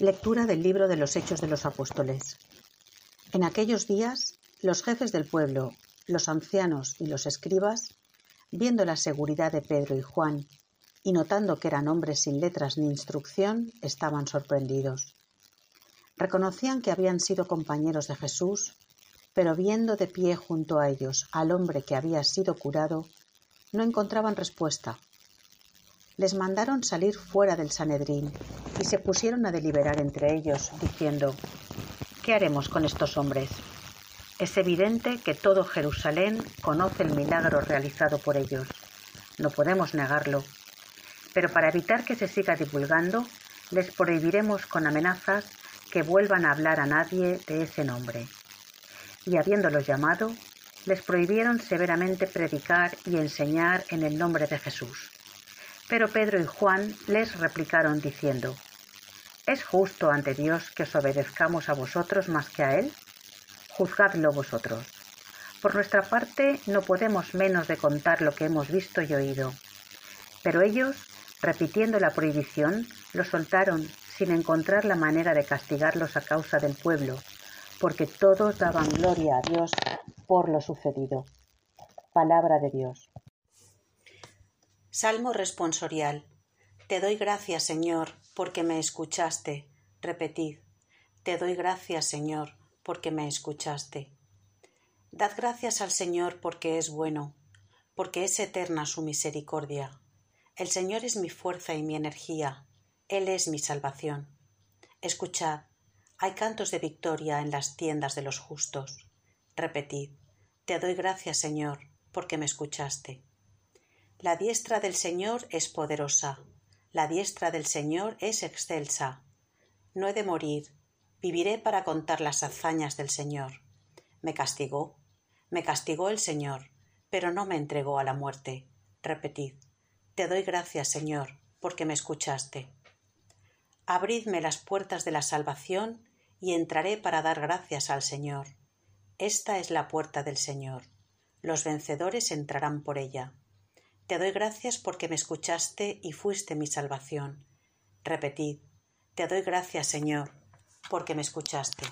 Lectura del libro de los Hechos de los Apóstoles. En aquellos días, los jefes del pueblo, los ancianos y los escribas, viendo la seguridad de Pedro y Juan y notando que eran hombres sin letras ni instrucción, estaban sorprendidos. Reconocían que habían sido compañeros de Jesús, pero viendo de pie junto a ellos al hombre que había sido curado, no encontraban respuesta. Les mandaron salir fuera del Sanedrín y se pusieron a deliberar entre ellos, diciendo, ¿qué haremos con estos hombres? Es evidente que todo Jerusalén conoce el milagro realizado por ellos. No podemos negarlo. Pero para evitar que se siga divulgando, les prohibiremos con amenazas que vuelvan a hablar a nadie de ese nombre. Y habiéndolos llamado, les prohibieron severamente predicar y enseñar en el nombre de Jesús. Pero Pedro y Juan les replicaron diciendo, ¿Es justo ante Dios que os obedezcamos a vosotros más que a Él? Juzgadlo vosotros. Por nuestra parte no podemos menos de contar lo que hemos visto y oído. Pero ellos, repitiendo la prohibición, lo soltaron sin encontrar la manera de castigarlos a causa del pueblo, porque todos daban gloria a Dios por lo sucedido. Palabra de Dios. Salmo responsorial. Te doy gracias, Señor, porque me escuchaste. Repetid. Te doy gracias, Señor, porque me escuchaste. Dad gracias al Señor porque es bueno, porque es eterna su misericordia. El Señor es mi fuerza y mi energía, Él es mi salvación. Escuchad, hay cantos de victoria en las tiendas de los justos. Repetid, Te doy gracias, Señor, porque me escuchaste. La diestra del Señor es poderosa, la diestra del Señor es excelsa. No he de morir, viviré para contar las hazañas del Señor. Me castigó, me castigó el Señor, pero no me entregó a la muerte. Repetid, te doy gracias, Señor, porque me escuchaste. Abridme las puertas de la salvación y entraré para dar gracias al Señor. Esta es la puerta del Señor. Los vencedores entrarán por ella. Te doy gracias porque me escuchaste y fuiste mi salvación. Repetid, te doy gracias, Señor, porque me escuchaste.